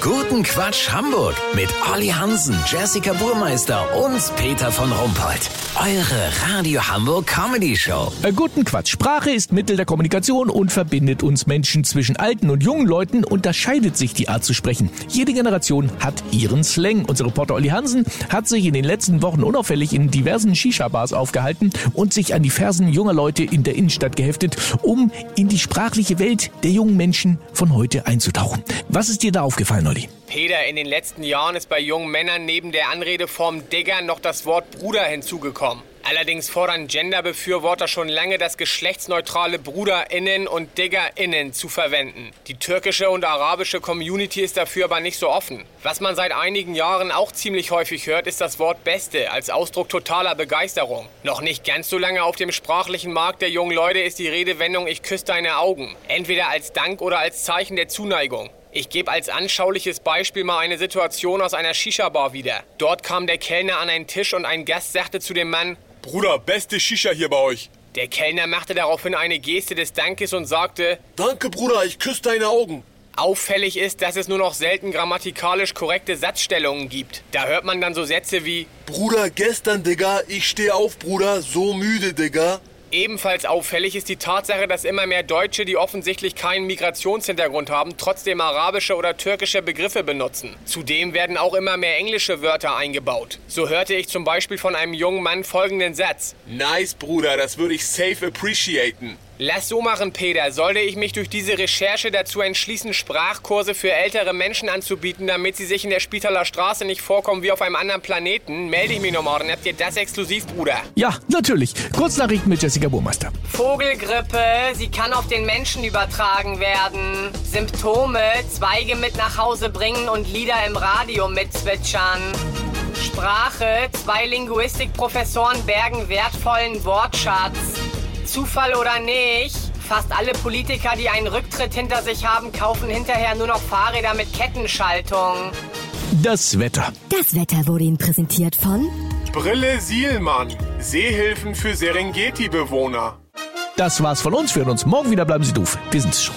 Guten Quatsch Hamburg mit Olli Hansen, Jessica Burmeister und Peter von Rumpold. Eure Radio Hamburg Comedy Show. Äh, guten Quatsch. Sprache ist Mittel der Kommunikation und verbindet uns Menschen zwischen alten und jungen Leuten. Unterscheidet sich die Art zu sprechen. Jede Generation hat ihren Slang. Unser Reporter Olli Hansen hat sich in den letzten Wochen unauffällig in diversen Shisha-Bars aufgehalten und sich an die Fersen junger Leute in der Innenstadt geheftet, um in die sprachliche Welt der jungen Menschen von heute einzutauchen. Was ist dir da aufgefallen? Peter, in den letzten Jahren ist bei jungen Männern neben der Anredeform Digger noch das Wort Bruder hinzugekommen. Allerdings fordern Genderbefürworter schon lange, das geschlechtsneutrale BruderInnen und DiggerInnen zu verwenden. Die türkische und arabische Community ist dafür aber nicht so offen. Was man seit einigen Jahren auch ziemlich häufig hört, ist das Wort Beste als Ausdruck totaler Begeisterung. Noch nicht ganz so lange auf dem sprachlichen Markt der jungen Leute ist die Redewendung Ich küsse deine Augen. Entweder als Dank oder als Zeichen der Zuneigung. Ich gebe als anschauliches Beispiel mal eine Situation aus einer Shisha-Bar wieder. Dort kam der Kellner an einen Tisch und ein Gast sagte zu dem Mann, Bruder, beste Shisha hier bei euch. der Kellner machte daraufhin eine Geste des Dankes und sagte, Danke, Bruder, ich küsse deine Augen. auffällig ist, dass es nur noch selten grammatikalisch korrekte Satzstellungen gibt. Da hört man dann so Sätze wie, Bruder, gestern, Digga, ich steh auf, Bruder, so müde, Digga. Ebenfalls auffällig ist die Tatsache, dass immer mehr Deutsche, die offensichtlich keinen Migrationshintergrund haben, trotzdem arabische oder türkische Begriffe benutzen. Zudem werden auch immer mehr englische Wörter eingebaut. So hörte ich zum Beispiel von einem jungen Mann folgenden Satz. Nice, Bruder, das würde ich safe appreciaten. Lass so machen, Peter. Sollte ich mich durch diese Recherche dazu entschließen, Sprachkurse für ältere Menschen anzubieten, damit sie sich in der Spitaler Straße nicht vorkommen wie auf einem anderen Planeten, melde ich mich noch morgen. Habt ihr das exklusiv, Bruder? Ja, natürlich. Kurznachrichten mit Jessica Burmeister. Vogelgrippe, sie kann auf den Menschen übertragen werden. Symptome, Zweige mit nach Hause bringen und Lieder im Radio mitzwitschern. Sprache, zwei Linguistikprofessoren bergen wertvollen Wortschatz. Zufall oder nicht? Fast alle Politiker, die einen Rücktritt hinter sich haben, kaufen hinterher nur noch Fahrräder mit Kettenschaltung. Das Wetter. Das Wetter wurde Ihnen präsentiert von Brille Sielmann, Seehilfen für Serengeti-Bewohner. Das war's von uns. Wir hören uns morgen wieder. Bleiben Sie doof. Wir sind's schon.